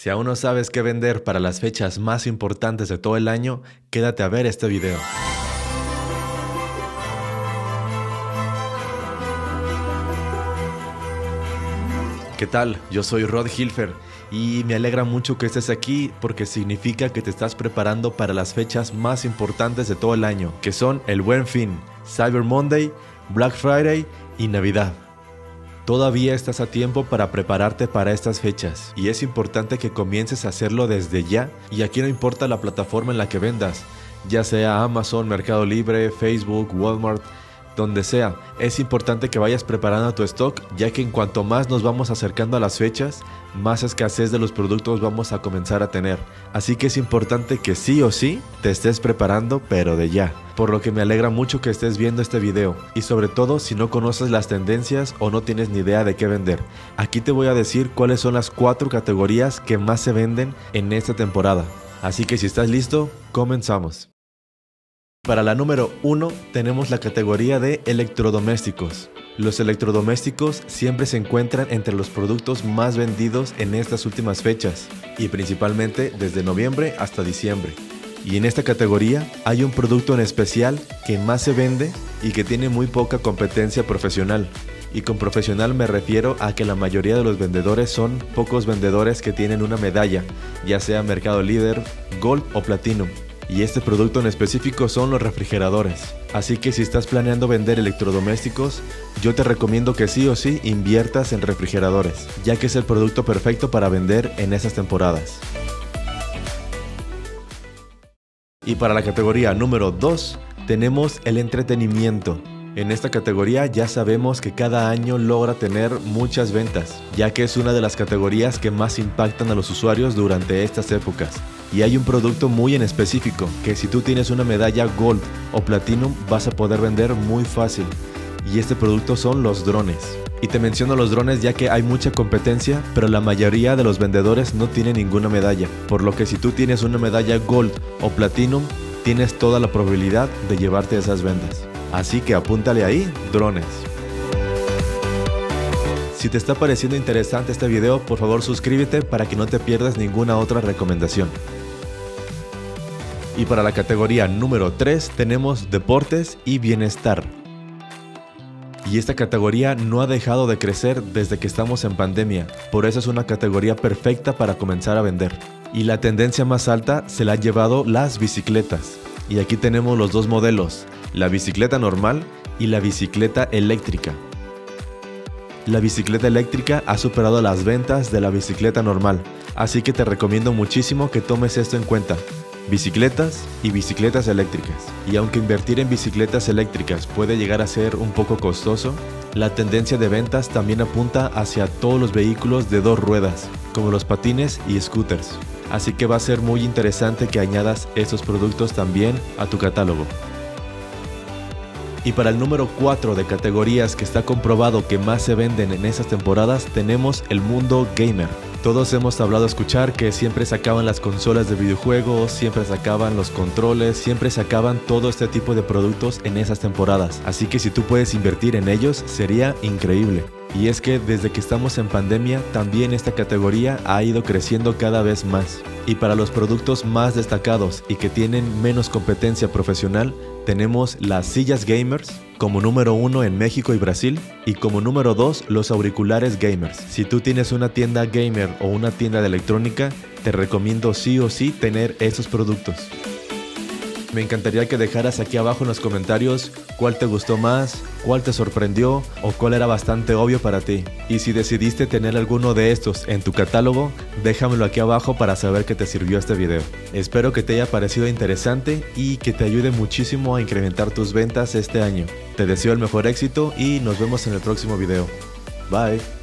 Si aún no sabes qué vender para las fechas más importantes de todo el año, quédate a ver este video. ¿Qué tal? Yo soy Rod Hilfer y me alegra mucho que estés aquí porque significa que te estás preparando para las fechas más importantes de todo el año, que son el Buen Fin, Cyber Monday, Black Friday y Navidad. Todavía estás a tiempo para prepararte para estas fechas y es importante que comiences a hacerlo desde ya y aquí no importa la plataforma en la que vendas, ya sea Amazon, Mercado Libre, Facebook, Walmart, donde sea. Es importante que vayas preparando tu stock, ya que en cuanto más nos vamos acercando a las fechas, más escasez de los productos vamos a comenzar a tener. Así que es importante que sí o sí te estés preparando, pero de ya. Por lo que me alegra mucho que estés viendo este video, y sobre todo si no conoces las tendencias o no tienes ni idea de qué vender. Aquí te voy a decir cuáles son las cuatro categorías que más se venden en esta temporada. Así que si estás listo, comenzamos. Para la número 1 tenemos la categoría de electrodomésticos. Los electrodomésticos siempre se encuentran entre los productos más vendidos en estas últimas fechas y principalmente desde noviembre hasta diciembre. Y en esta categoría hay un producto en especial que más se vende y que tiene muy poca competencia profesional. Y con profesional me refiero a que la mayoría de los vendedores son pocos vendedores que tienen una medalla, ya sea Mercado Líder, Gold o Platinum y este producto en específico son los refrigeradores. Así que si estás planeando vender electrodomésticos, yo te recomiendo que sí o sí inviertas en refrigeradores, ya que es el producto perfecto para vender en esas temporadas. Y para la categoría número 2 tenemos el entretenimiento. En esta categoría ya sabemos que cada año logra tener muchas ventas, ya que es una de las categorías que más impactan a los usuarios durante estas épocas. Y hay un producto muy en específico, que si tú tienes una medalla Gold o Platinum vas a poder vender muy fácil. Y este producto son los drones. Y te menciono los drones ya que hay mucha competencia, pero la mayoría de los vendedores no tienen ninguna medalla. Por lo que si tú tienes una medalla Gold o Platinum, tienes toda la probabilidad de llevarte esas ventas. Así que apúntale ahí, drones. Si te está pareciendo interesante este video, por favor suscríbete para que no te pierdas ninguna otra recomendación. Y para la categoría número 3 tenemos deportes y bienestar. Y esta categoría no ha dejado de crecer desde que estamos en pandemia, por eso es una categoría perfecta para comenzar a vender. Y la tendencia más alta se la han llevado las bicicletas. Y aquí tenemos los dos modelos, la bicicleta normal y la bicicleta eléctrica. La bicicleta eléctrica ha superado las ventas de la bicicleta normal, así que te recomiendo muchísimo que tomes esto en cuenta bicicletas y bicicletas eléctricas. Y aunque invertir en bicicletas eléctricas puede llegar a ser un poco costoso, la tendencia de ventas también apunta hacia todos los vehículos de dos ruedas, como los patines y scooters. Así que va a ser muy interesante que añadas estos productos también a tu catálogo. Y para el número 4 de categorías que está comprobado que más se venden en esas temporadas tenemos el mundo gamer. Todos hemos hablado escuchar que siempre sacaban las consolas de videojuegos, siempre sacaban los controles, siempre sacaban todo este tipo de productos en esas temporadas. Así que si tú puedes invertir en ellos, sería increíble. Y es que desde que estamos en pandemia, también esta categoría ha ido creciendo cada vez más. Y para los productos más destacados y que tienen menos competencia profesional, tenemos las sillas gamers como número uno en México y Brasil y como número dos los auriculares gamers. Si tú tienes una tienda gamer o una tienda de electrónica, te recomiendo sí o sí tener esos productos. Me encantaría que dejaras aquí abajo en los comentarios cuál te gustó más, cuál te sorprendió o cuál era bastante obvio para ti. Y si decidiste tener alguno de estos en tu catálogo, déjamelo aquí abajo para saber que te sirvió este video. Espero que te haya parecido interesante y que te ayude muchísimo a incrementar tus ventas este año. Te deseo el mejor éxito y nos vemos en el próximo video. Bye.